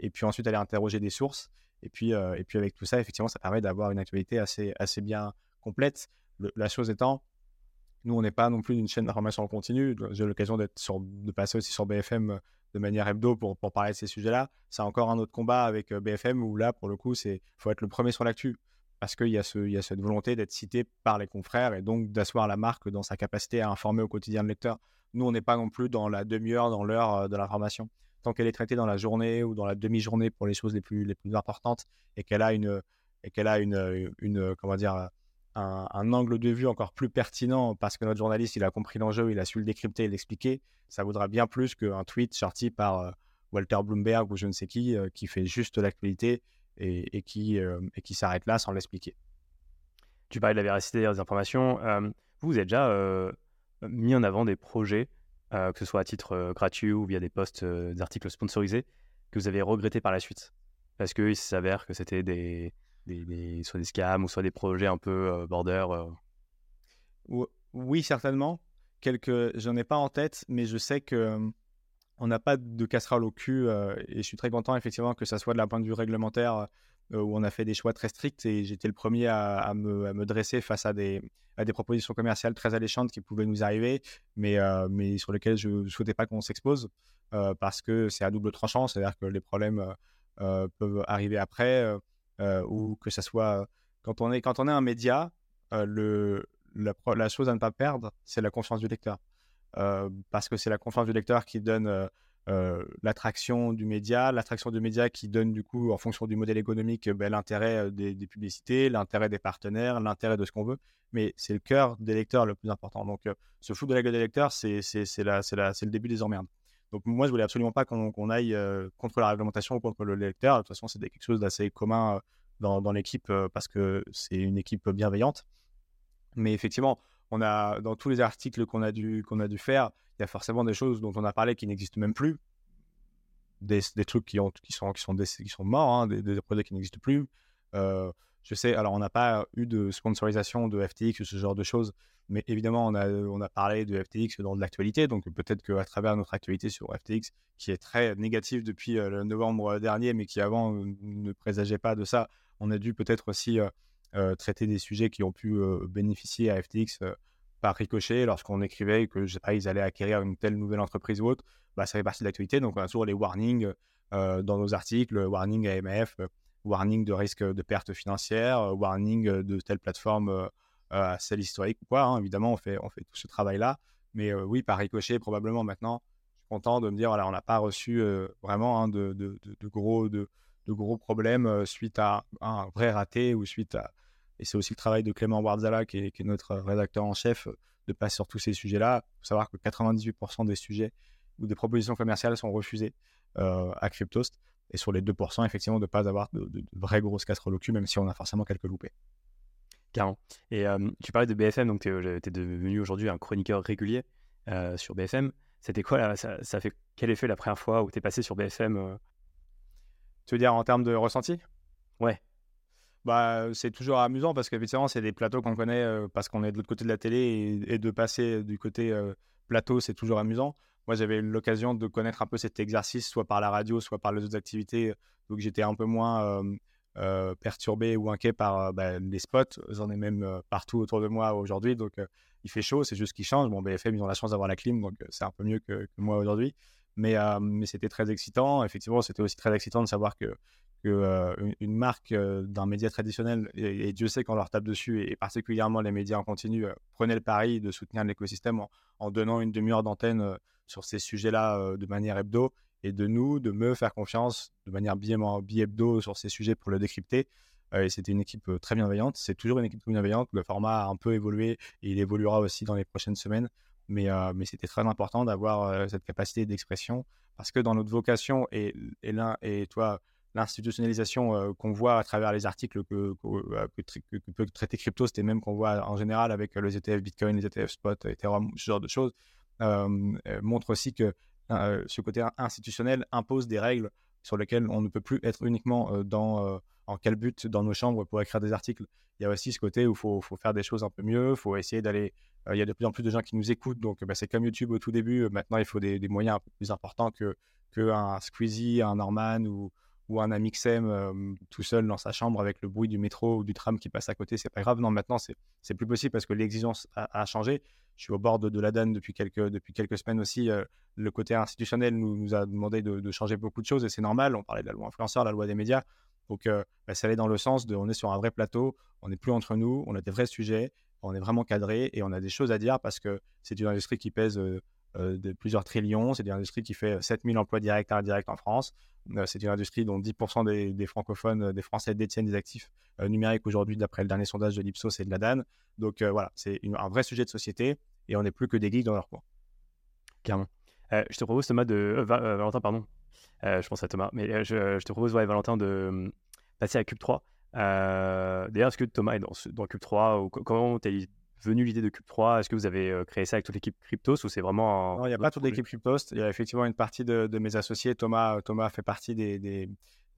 et puis ensuite aller interroger des sources. Et puis, et puis avec tout ça, effectivement, ça permet d'avoir une actualité assez, assez bien complète. la chose étant, nous, on n'est pas non plus une chaîne d'information en continu. J'ai l'occasion de passer aussi sur BFM de manière hebdo pour, pour parler de ces sujets-là. C'est encore un autre combat avec BFM où là, pour le coup, il faut être le premier sur l'actu parce qu'il y, a y a cette volonté d'être cité par les confrères et donc d'asseoir la marque dans sa capacité à informer au quotidien le lecteur. Nous, on n'est pas non plus dans la demi-heure, dans l'heure de l'information. Tant qu'elle est traitée dans la journée ou dans la demi-journée pour les choses les plus, les plus importantes et qu'elle a une, et qu'elle a une, une, comment dire, un, angle de vue encore plus pertinent parce que notre journaliste, il a compris l'enjeu, il a su le décrypter et l'expliquer, ça vaudra bien plus qu'un tweet sorti par Walter Bloomberg ou je ne sais qui, qui fait juste l'actualité et, qui, euh, et qui s'arrête là sans l'expliquer. Tu parlais de la véracité des informations. Euh, vous, vous avez déjà euh, mis en avant des projets, que ce soit à titre gratuit ou via des posts d'articles sponsorisés, que vous avez regretté par la suite? Parce qu'il s'avère que c'était des, des, soit des scams ou soit des projets un peu border Oui, certainement. Quelques, j'en ai pas en tête, mais je sais que on n'a pas de casserole au cul euh, et je suis très content effectivement que ça soit de la point de vue réglementaire euh, où on a fait des choix très stricts et j'étais le premier à, me, dresser face à des, des, propositions commerciales très alléchantes qui pouvaient nous arriver, mais, euh, mais sur lesquelles je ne souhaitais pas qu'on s'expose parce que c'est à double tranchant, c'est-à-dire que les problèmes peuvent arriver après ou que ça soit quand on est, quand on est un média, le, la, chose à ne pas perdre, c'est la confiance du lecteur. Euh, parce que c'est la confiance du lecteur qui donne euh, euh, l'attraction du média, l'attraction du média qui donne du coup, en fonction du modèle économique, ben, l'intérêt des, publicités, l'intérêt des partenaires, l'intérêt de ce qu'on veut. Mais c'est le cœur des lecteurs le plus important. Donc, ce fou de la gueule des lecteurs, c'est le début des emmerdes. Donc, moi, je voulais absolument pas qu'on aille contre la réglementation ou contre le lecteur. De toute façon, c'était quelque chose d'assez commun dans, l'équipe parce que c'est une équipe bienveillante. Mais effectivement, on a dans tous les articles qu'on a dû qu'on a dû faire, il y a forcément des choses dont on a parlé qui n'existent même plus, des, trucs qui ont qui sont qui sont morts, hein, des, projets qui n'existent plus. Euh, je sais, alors on n'a pas eu de sponsorisation de FTX ou ce genre de choses, mais évidemment on a a parlé de FTX dans de l'actualité, donc peut-être qu'à travers notre actualité sur FTX, qui est très négative depuis euh, le novembre dernier, mais qui avant ne présageait pas de ça, on a dû peut-être aussi euh, euh, traiter des sujets qui ont pu euh, bénéficier à FTX euh, par ricochet lorsqu'on écrivait que je sais pas, ils allaient acquérir une telle nouvelle entreprise ou autre, bah, ça fait partie de l'actualité. Donc on a toujours les warnings dans nos articles, warning AMF, warning de risque de perte financière, warning de telle plateforme à celle historique ou quoi. Hein. Évidemment, on fait, on fait tout ce travail-là. Mais oui, par ricochet, probablement maintenant, content de me dire, voilà, on n'a pas reçu vraiment hein, de, gros, de, gros problèmes suite à un vrai raté ou suite à. Et c'est aussi le travail de Clément est, qui est, notre rédacteur en chef, de passer sur tous ces sujets-là. Il faut savoir que 98% des sujets ou des propositions commerciales sont refusées à Cryptost. Et sur les 2%, effectivement, de ne pas avoir de, de, vraies grosses casseroles au cul, même si on a forcément quelques loupés. Carrément. Et tu parlais de BFM, donc tu es, devenu aujourd'hui un chroniqueur régulier sur BFM. C'était quoi là, ça, ça, fait quel effet la première fois où tu es passé sur BFM Tu veux dire en termes de ressenti? Ouais. Bah, c'est toujours amusant parce qu'effectivement, c'est des plateaux qu'on connaît parce qu'on est de l'autre côté de la télé et, de passer du côté plateau, c'est toujours amusant. Moi, j'avais eu l'occasion de connaître un peu cet exercice, soit par la radio, soit par les autres activités. Donc, j'étais un peu moins perturbé ou inquiet par bah, les spots. J'en ai même partout autour de moi aujourd'hui. Donc, il fait chaud, c'est juste qu'il change. Bon, BFM, ils ont la chance d'avoir la clim, donc c'est un peu mieux que, moi aujourd'hui. Mais, mais c'était très excitant. Effectivement, c'était aussi très excitant de savoir que, que une, marque d'un média traditionnel, et, Dieu sait qu'on leur tape dessus, et, particulièrement les médias en continu, prenait le pari de soutenir l'écosystème en, donnant une demi-heure d'antenne sur ces sujets-là de manière hebdo et de nous de me faire confiance de manière bi-hebdo sur ces sujets pour le décrypter. Euh, et c'était une équipe euh, très bienveillante. C'est toujours une équipe bienveillante. Le format a un peu évolué et il évoluera aussi dans les prochaines semaines. Mais, c'était très important d'avoir cette capacité d'expression parce que dans notre vocation et, et, et toi, l'institutionnalisation qu'on voit à travers les articles que, que, peut traiter crypto, c'était même qu'on voit en général avec les ETF Bitcoin, les ETF Spot, Ethereum, ce genre de choses, montre aussi que euh, ce côté institutionnel impose des règles sur lesquelles on ne peut plus être uniquement dans, euh, en calbut dans nos chambres pour écrire des articles. Il y a aussi ce côté où il faut, faut, faire des choses un peu mieux, il faut essayer d'aller... il y a de plus en plus de gens qui nous écoutent, donc bah, c'est comme YouTube au tout début. Maintenant, il faut des, moyens un peu plus importants que, que un Squeezie, un Norman ou, ou un Amixem tout seul dans sa chambre avec le bruit du métro ou du tram qui passe à côté, c'est pas grave. Non, maintenant, c'est plus possible parce que l'exigence a, changé je suis au bord de, la DAN depuis quelques, depuis quelques semaines aussi. Euh, le côté institutionnel nous a demandé de, changer beaucoup de choses et c'est normal. On parlait de la loi influenceur, la loi des médias. Donc, euh, bah, ça allait dans le sens de on est sur un vrai plateau, on n'est plus entre nous, on a des vrais sujets, on est vraiment cadré et on a des choses à dire parce que c'est une industrie qui pèse euh, de plusieurs trillions. C'est une industrie qui fait 7000 emplois directs et indirects en France. c'est une industrie dont 10% des, francophones, des Français détiennent des actifs numériques aujourd'hui, d'après le dernier sondage de l'Ipsos et de la DAN. Donc voilà, c'est un vrai sujet de société et on n'est plus que des geeks dans leur coin. Clairement. Euh, je te propose, Thomas, de. Euh, euh, Valentin, pardon. Je pense à Thomas, mais je, te propose, ouais, Valentin, de hum, passer à Cube 3. D'ailleurs, est-ce que Thomas est dans, dans Cube 3 ou Comment t'es venu l'idée de Cube 3 Est-ce que vous avez créé ça avec toute l'équipe Cryptos ou c'est vraiment. Non, il n'y a pas toute l'équipe Cryptos. Il y a effectivement une partie de, mes associés. Thomas, Thomas fait partie des, des,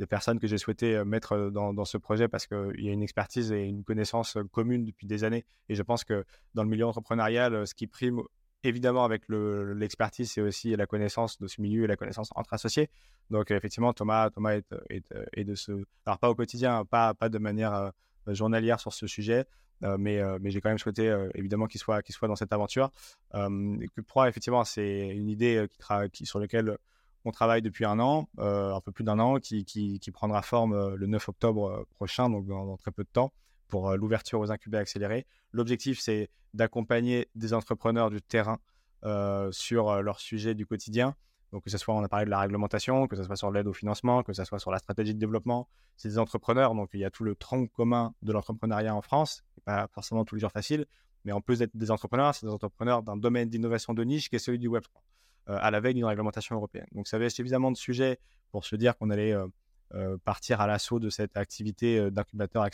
personnes que j'ai souhaité mettre dans, dans ce projet parce qu'il y a une expertise et une connaissance commune depuis des années. Et je pense que dans le milieu entrepreneurial, ce qui prime évidemment avec l'expertise, c'est aussi la connaissance de ce milieu et la connaissance entre associés. Donc effectivement, Thomas, Thomas est, est, de ce... Alors pas au quotidien, pas, pas de manière journalière sur ce sujet, mais, j'ai quand même souhaité évidemment qu'il soit, dans cette aventure. Cube 3, effectivement, c'est une idée sur laquelle on travaille depuis un an, un peu plus d'un an, qui, prendra forme le 9 octobre prochain, donc dans très peu de temps pour euh, l'ouverture aux incubés accélérés. L'objectif, c'est d'accompagner des entrepreneurs du terrain euh, sur euh, leur sujet du quotidien. Donc, que ce soit, on a parlé de la réglementation, que ce soit sur l'aide au financement, que ce soit sur la stratégie de développement. C'est des entrepreneurs, donc il y a tout le tronc commun de l'entrepreneuriat en France, pas forcément tous les jours facile, mais en plus d'être des entrepreneurs, c'est des entrepreneurs d'un domaine d'innovation de niche qui est celui du Web3, à la veille d'une réglementation européenne. Donc, ça avait suffisamment de sujets pour se dire qu'on allait partir à l'assaut de cette activité d'incubateur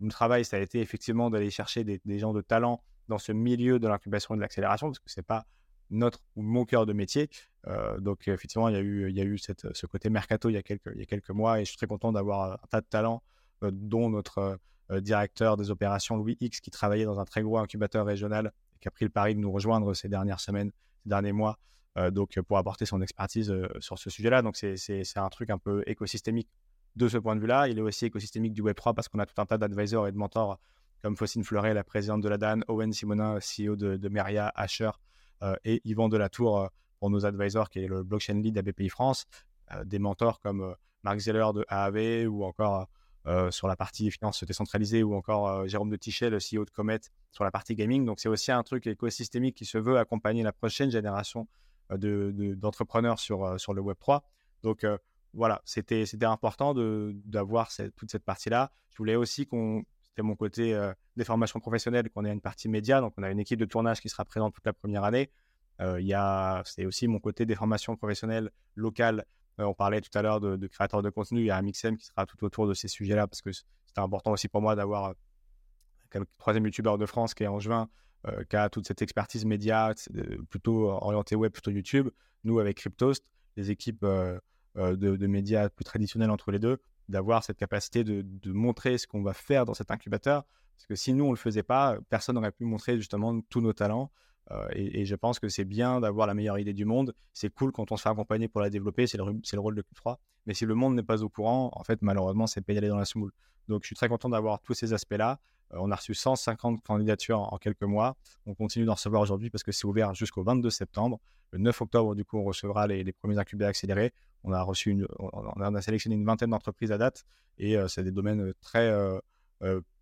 le travail, ça a été effectivement d'aller chercher des, gens de talent dans ce milieu de l'incubation et de l'accélération, parce que ce n'est pas notre ou mon cœur de métier. Euh, donc, effectivement, il y a eu, il y a eu ce côté mercato il y, a quelques, il y a quelques mois et je suis très content d'avoir un tas de talents, euh, dont notre euh, directeur des opérations, Louis X, qui travaillait dans un très gros incubateur régional et qui a pris le pari de nous rejoindre ces dernières semaines, ces derniers mois, donc pour apporter son expertise sur ce sujet-là. Donc, c'est un truc un peu écosystémique de ce point de vue-là. Il est aussi écosystémique du Web3 parce qu'on a tout un tas d'advisors et de mentors comme Faucine Fleuret, la présidente de la DAN, Owen Simonin, CEO de, de Meria, Asher euh, et Yvan Delatour euh, pour nos advisors, qui est le blockchain lead à France. Euh, des mentors comme Marc Zeller de AAV ou encore sur la partie finance décentralisée ou encore Jérôme de Tichet, le CEO de Comet, sur la partie gaming. Donc c'est aussi un truc écosystémique qui se veut accompagner la prochaine génération d'entrepreneurs sur, sur le Web3. Donc voilà, c'était important d'avoir toute cette partie-là. Je voulais aussi qu'on, c'était mon côté des formations professionnelles, qu'on ait une partie média. Donc on a une équipe de tournage qui sera présente toute la première année. Il c'est aussi mon côté des formations professionnelles locales on parlait tout à l'heure de, créateurs de contenu. Il y a un Mixem qui sera tout autour de ces sujets-là parce que c'était important aussi pour moi d'avoir le troisième youtubeur de France qui est en juin, qui a toute cette expertise média, plutôt orientée web, plutôt YouTube. Nous, avec Cryptost, les équipes de, médias plus traditionnelles entre les deux, d'avoir cette capacité de, montrer ce qu'on va faire dans cet incubateur. Parce que si nous, on ne le faisait pas, personne n'aurait pu montrer justement tous nos talents. Euh, et, je pense que c'est bien d'avoir la meilleure idée du monde. C'est cool quand on se fait accompagner pour la développer, c'est le, le, rôle de Q3. Mais si le monde n'est pas au courant, en fait, malheureusement, c'est aller dans la semoule. Donc, je suis très content d'avoir tous ces aspects-là. Euh, on a reçu 150 candidatures en, quelques mois. On continue d'en recevoir aujourd'hui parce que c'est ouvert jusqu'au 22 septembre. Le 9 octobre, du coup, on recevra les, premiers incubés accélérés. On a reçu on, a sélectionné une vingtaine d'entreprises à date et euh, c'est des domaines très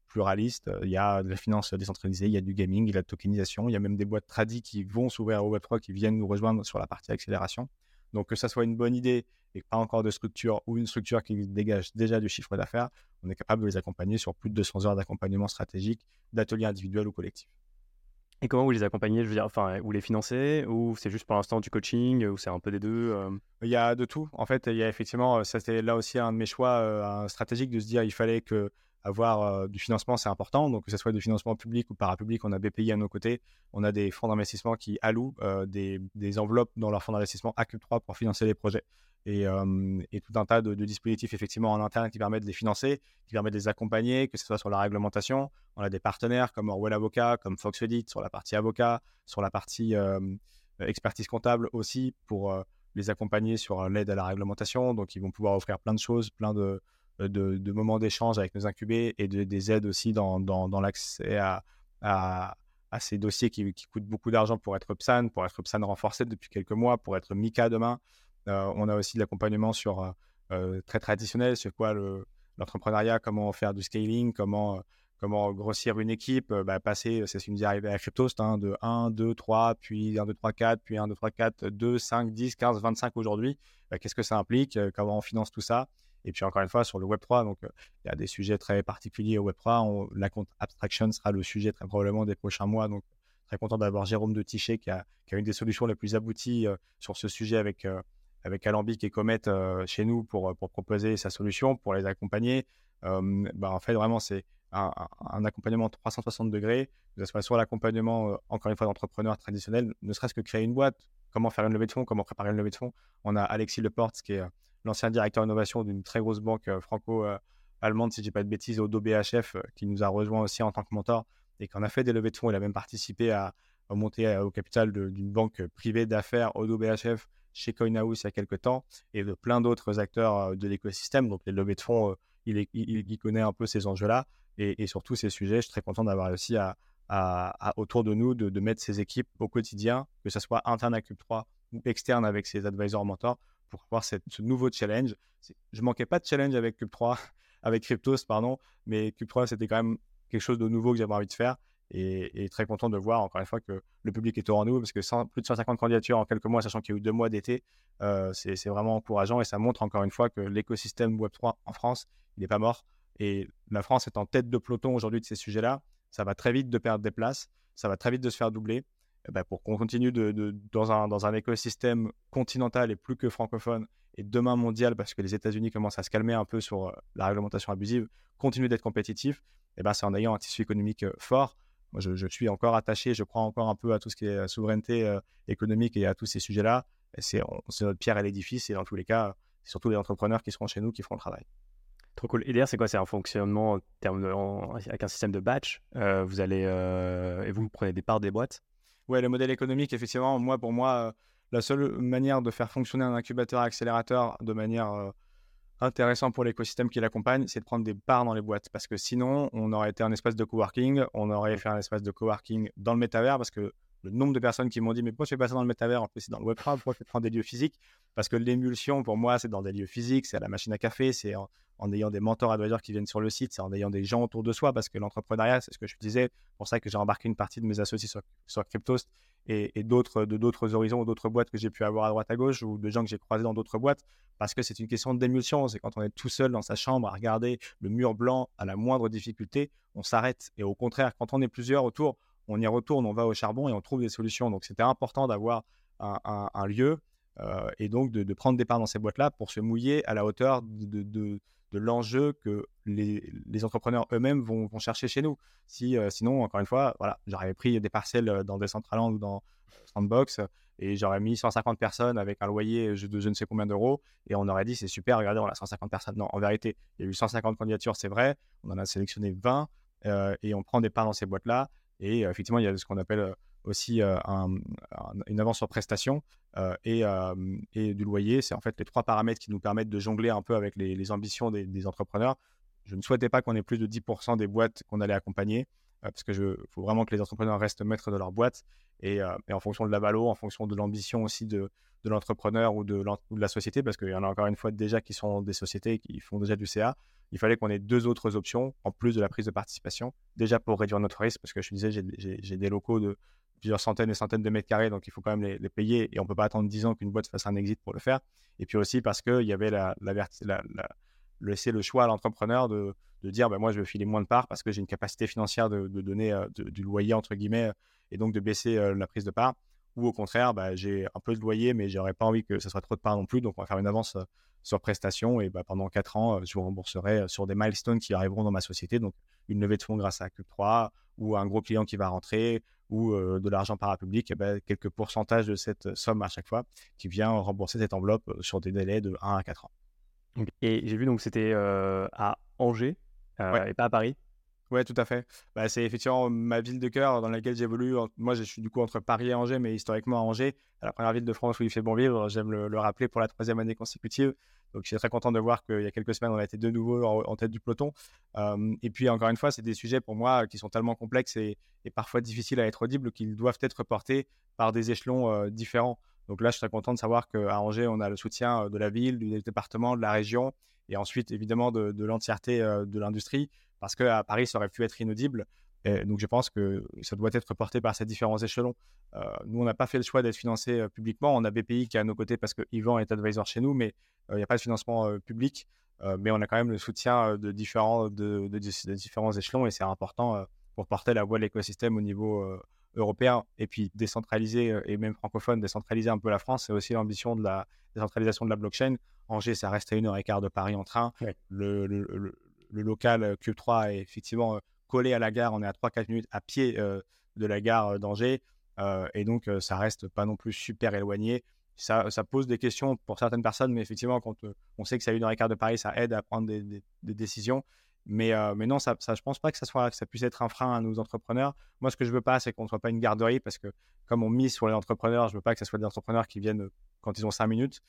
pluraliste. Il y a de la finance décentralisée, il y a du gaming, il y a de la tokenisation, il y a même des boîtes tradies qui vont s'ouvrir au Web3 qui viennent nous rejoindre sur la partie accélération. Donc que ça soit une bonne idée et pas encore de structure ou une structure qui dégage déjà du chiffre d'affaires, on est capable de les accompagner sur plus de 200 heures d'accompagnement stratégique, d'ateliers individuels ou collectifs. Et comment vous les accompagnez? Je veux dire, enfin, vous les financez ou c'est juste pour l'instant du coaching ou c'est un peu des deux euh? Il y a de tout. En fait, il y a effectivement, ça c'était là aussi un de mes choix euh, stratégiques de se dire il fallait que avoir euh, du financement, c'est important. Donc, que ce soit du financement public ou parapublic, on a BPI à nos côtés. On a des fonds d'investissement qui allouent euh, des, enveloppes dans leurs fonds d'investissement à Cube3 pour financer les projets. Et, euh, tout un tas de, dispositifs effectivement en interne qui permettent de les financer, qui permettent de les accompagner, que ce soit sur la réglementation. On a des partenaires comme Orwell Avocat, comme Fox Edit sur la partie avocat, sur la partie expertise comptable aussi pour les accompagner sur l'aide à la réglementation. Donc, ils vont pouvoir offrir plein de choses, plein de, de, moments d'échange avec nos incubés et de, des aides aussi dans, dans, l'accès à, à, ces dossiers qui, coûtent beaucoup d'argent pour être PSAN, pour être PSAN renforcé depuis quelques mois, pour être MICA demain. Euh, on a aussi de l'accompagnement sur euh, euh, très traditionnel, sur quoi l'entrepreneuriat, comment faire du scaling, comment, comment grossir une équipe, bah, passer, c'est ce qui nous est arrivé à Cryptost, hein, de 1, 2, 3, puis 1, 2, 3, 4, puis 1, 2, 3, 4, 2, 5, 10, 15, 25 aujourd'hui. Bah, qu'est-ce que ça implique? Comment on finance tout ça? Et puis encore une fois, sur le Web3, donc il y a des sujets très particuliers au Web3. la compte abstraction sera le sujet très probablement des prochains mois. Donc très content d'avoir Jérôme de Tichet qui a, qui une des solutions les plus abouties sur ce sujet avec, avec Alambic et Comet chez nous pour, proposer sa solution, pour les accompagner. bah, en fait, vraiment, c'est un, un, accompagnement 360 degrés, que ce soit sur l'accompagnement, encore une fois, d'entrepreneurs traditionnels, ne serait-ce que créer une boîte, comment faire une levée de fonds, comment préparer une levée de fonds. On a Alexis Leporte qui est l'ancien directeur innovation d'une très grosse banque euh, franco-allemande, si je dis pas de bêtises, Odo BHF, euh, qui nous a rejoint aussi en tant que mentor et qui en a fait des levées de fonds. Il a même participé à, monter euh, au capital d'une banque privée d'affaires, Odo BHF, chez CoinHouse il y a quelques temps, et de plein d'autres acteurs de l'écosystème. Donc les levées de fonds, il, connaît un peu ces enjeux-là et, surtout ces sujets. Je suis très content d'avoir réussi à, autour de nous de, mettre ces équipes au quotidien, que ce soit interne à Cube3 ou externe avec ses advisors mentors, pour avoir ce nouveau challenge. Je manquais pas de challenge avec Cube3, [LAUGHS] avec Cryptos, pardon, mais Cube3, c'était quand même quelque chose de nouveau que j'avais envie de faire. Et, très content de voir encore une fois que le public est au rendez-vous parce que plus de 150 candidatures en quelques mois, sachant qu'il y a eu deux mois d'été, euh, c'est vraiment encourageant et ça montre encore une fois que l'écosystème Web3 en France, il n'est pas mort. Et la France est en tête de peloton aujourd'hui de ces sujets-là. Ça va très vite de perdre des places, ça va très vite de se faire doubler. Eh ben, pour qu'on continue de, dans, un, dans un écosystème continental et plus que francophone, et demain mondial, parce que les États-Unis commencent à se calmer un peu sur euh, la réglementation abusive, continuer d'être compétitif, et eh ben, c'est en ayant un tissu économique euh, fort. Moi, je, suis encore attaché, je crois encore un peu à tout ce qui est euh, souveraineté économique et à tous ces sujets-là. C'est notre pierre à l'édifice, et dans tous les cas, c'est surtout les entrepreneurs qui seront chez nous qui feront le travail. Trop cool. Et d'ailleurs, c'est quoi? C'est un fonctionnement en termes avec un système de batch. vous allez et vous prenez des parts des boîtes? Ouais, le modèle économique, effectivement, moi, pour moi, euh, la seule manière de faire fonctionner un incubateur accélérateur de manière euh, intéressante pour l'écosystème qui l'accompagne, c'est de prendre des parts dans les boîtes. Parce que sinon, on aurait été un espace de coworking, on aurait fait un espace de coworking dans le métavers, parce que le nombre de personnes qui m'ont dit mais pourquoi tu fais pas ça dans le métavers? En plus c'est dans le web 3 pourquoi tu fais des lieux physiques? Parce que l'émulsion pour moi c'est dans des lieux physiques c'est à la machine à café c'est en, ayant des mentors advisors qui viennent sur le site c'est en ayant des gens autour de soi parce que l'entrepreneuriat c'est ce que je disais pour ça que j'ai embarqué une partie de mes associés sur, sur Cryptost et, d'autres de d'autres horizons ou d'autres boîtes que j'ai pu avoir à droite à gauche ou de gens que j'ai croisés dans d'autres boîtes parce que c'est une question d'émulsion c'est quand on est tout seul dans sa chambre à regarder le mur blanc à la moindre difficulté on s'arrête. Et au contraire quand on est plusieurs autour on y retourne, on va au charbon et on trouve des solutions. Donc c'était important d'avoir un, lieu euh, et donc de, prendre des parts dans ces boîtes-là pour se mouiller à la hauteur de, l'enjeu que les, entrepreneurs eux-mêmes vont, chercher chez nous. Si, euh, sinon, encore une fois, voilà, j'aurais pris des parcelles dans Decentraland ou dans Sandbox et j'aurais mis 150 personnes avec un loyer de je ne sais combien d'euros et on aurait dit c'est super, regardez, on a 150 personnes. Non, en vérité, il y a eu 150 candidatures, c'est vrai, on en a sélectionné 20 euh, et on prend des parts dans ces boîtes-là et effectivement, il y a ce qu'on appelle aussi une avance sur prestation et, du loyer. C'est en fait les trois paramètres qui nous permettent de jongler un peu avec les, ambitions des, entrepreneurs. Je ne souhaitais pas qu'on ait plus de 10% des boîtes qu'on allait accompagner parce qu'il faut vraiment que les entrepreneurs restent maîtres de leur boîte. Et, en fonction de la valo, en fonction de l'ambition aussi de, l'entrepreneur ou, de, la société, parce qu'il y en a encore une fois déjà qui sont des sociétés qui font déjà du CA, il fallait qu'on ait deux autres options en plus de la prise de participation. Déjà pour réduire notre risque, parce que je disais, j'ai des locaux de plusieurs centaines et centaines de mètres carrés, donc il faut quand même les, payer et on ne peut pas attendre 10 ans qu'une boîte fasse un exit pour le faire. Et puis aussi parce qu'il y avait la, la, laisser le choix à l'entrepreneur de, dire bah, moi je veux filer moins de parts parce que j'ai une capacité financière de, donner euh, du loyer entre guillemets et donc de baisser euh, la prise de part ou au contraire bah, j'ai un peu de loyer mais j'aurais pas envie que ce soit trop de parts non plus donc on va faire une avance euh, sur prestation. Et bah, pendant 4 ans, je vous rembourserai sur des milestones qui arriveront dans ma société. Donc, une levée de fonds grâce à Cube3 ou un gros client qui va rentrer ou de l'argent parapublic, et bah, quelques pourcentages de cette somme à chaque fois qui vient rembourser cette enveloppe sur des délais de 1 à 4 ans. Et j'ai vu donc c'était à Angers et pas à Paris. Ouais, tout à fait. Bah, c'est effectivement ma ville de cœur dans laquelle j'évolue. Moi, je suis du coup entre Paris et Angers, mais historiquement à Angers, la première ville de France où il fait bon vivre. J'aime le, rappeler pour la troisième année consécutive. Donc, je suis très content de voir qu'il y a quelques semaines, on a été de nouveau en, tête du peloton. et puis, encore une fois, c'est des sujets pour moi qui sont tellement complexes et, parfois difficiles à être audibles qu'ils doivent être portés par des échelons différents. Donc là, je très content de savoir qu'à Angers, on a le soutien de la ville, du département, de la région et ensuite, évidemment, de, l'entièreté de l'industrie parce qu'à Paris, ça aurait pu être inaudible. Donc, je pense que ça doit être porté par ces différents échelons. Euh, nous, on n'a pas fait le choix d'être financé euh, publiquement. On a BPI qui est à nos côtés parce que Yvan est advisor chez nous, mais euh, il n'y a pas de financement public. mais on a quand même le soutien de différents, de, différents échelons et c'est important pour porter la voix de l'écosystème au niveau européen et puis décentraliser et même francophone, décentraliser un peu la France. C'est aussi l'ambition de la décentralisation de la blockchain. Angers, ça reste à une heure et quart de Paris en train. le, le local euh, Cube 3 est effectivement euh, collé à la gare. On est à 3-4 minutes à pied euh, de la gare d'Angers. et donc, ça reste pas non plus super éloigné. Ça, ça, pose des questions pour certaines personnes, mais effectivement, quand on sait que c'est à une heure et quart de Paris, ça aide à prendre des, décisions. Mais, mais, non, ça, ça, je pense pas que ça, que ça puisse être un frein à nos entrepreneurs. Moi, ce que je veux pas, c'est qu'on ne soit pas une garderie parce que comme on mise sur les entrepreneurs, je veux pas que ce soit des entrepreneurs qui viennent quand ils ont 5 minutes.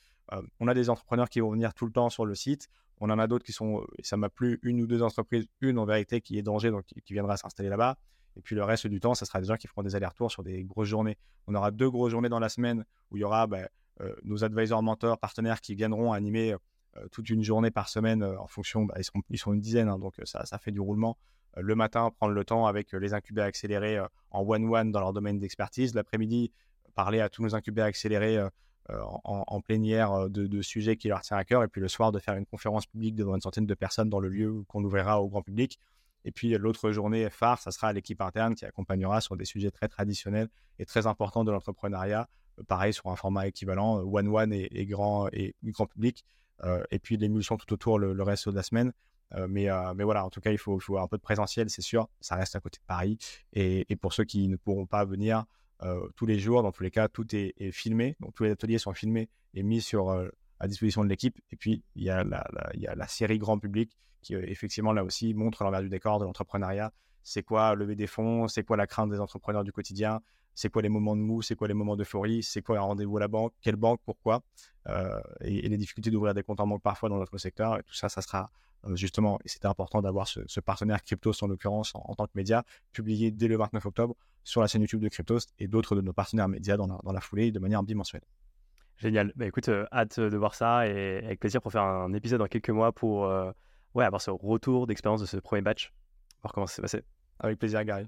on a des entrepreneurs qui vont venir tout le temps sur le site. On en a d'autres qui sont, ça m'a plu, une ou deux entreprises, une en vérité qui est danger, donc qui, viendra s'installer là-bas. Et puis le reste du temps, ça sera des gens qui feront des allers-retours sur des grosses journées. On aura deux grosses journées dans la semaine où il y aura bah, euh, nos advisors, mentors, partenaires qui viendront animer euh, toute une journée par semaine euh, en fonction, bah, ils, sont, une dizaine, hein, donc ça, ça, fait du roulement. le matin, prendre le temps avec les incubés accélérés en one-one dans leur domaine d'expertise. L'après-midi, parler à tous nos incubés accélérés euh, en, plénière euh, de, sujets qui leur tient à cœur, et puis le soir de faire une conférence publique devant une centaine de personnes dans le lieu qu'on ouvrira au grand public. Et puis l'autre journée phare, ça sera l'équipe interne qui accompagnera sur des sujets très traditionnels et très importants de l'entrepreneuriat. Euh, pareil, sur un format équivalent, one-one et, grand, et grand public. Et puis l'émulsion tout autour le, reste de la semaine. mais, mais voilà, en tout cas, il faut, faut un peu de présentiel, c'est sûr. Ça reste à côté de Paris. Et, et, pour ceux qui ne pourront pas venir, euh, tous les jours. Dans tous les cas, tout est, filmé. Donc, tous les ateliers sont filmés et mis sur, euh, à disposition de l'équipe. Et puis, il y, a la, il y a la série grand public qui, euh, effectivement, là aussi, montre l'envers du décor de l'entrepreneuriat. C'est quoi lever des fonds? C'est quoi la crainte des entrepreneurs du quotidien? C'est quoi les moments de mou, c'est quoi les moments d'euphorie, c'est quoi un rendez-vous à la banque, quelle banque, pourquoi, et, les difficultés d'ouvrir des comptes en banque parfois dans notre secteur. Et tout ça, ça sera justement, et c'était important d'avoir ce, partenaire Cryptos en l'occurrence en, tant que média, publié dès le 29 octobre sur la chaîne YouTube de Cryptos et d'autres de nos partenaires médias dans la, dans la foulée de manière bimensuelle. Génial. Bah, écoute, hâte de voir ça et avec plaisir pour faire un épisode dans quelques mois pour ouais, avoir ce retour d'expérience de ce premier batch, voir comment ça s'est passé. Avec plaisir, Gary.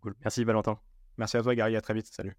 Cool. Merci, Valentin. Merci à toi, Gary. À très vite. Salut.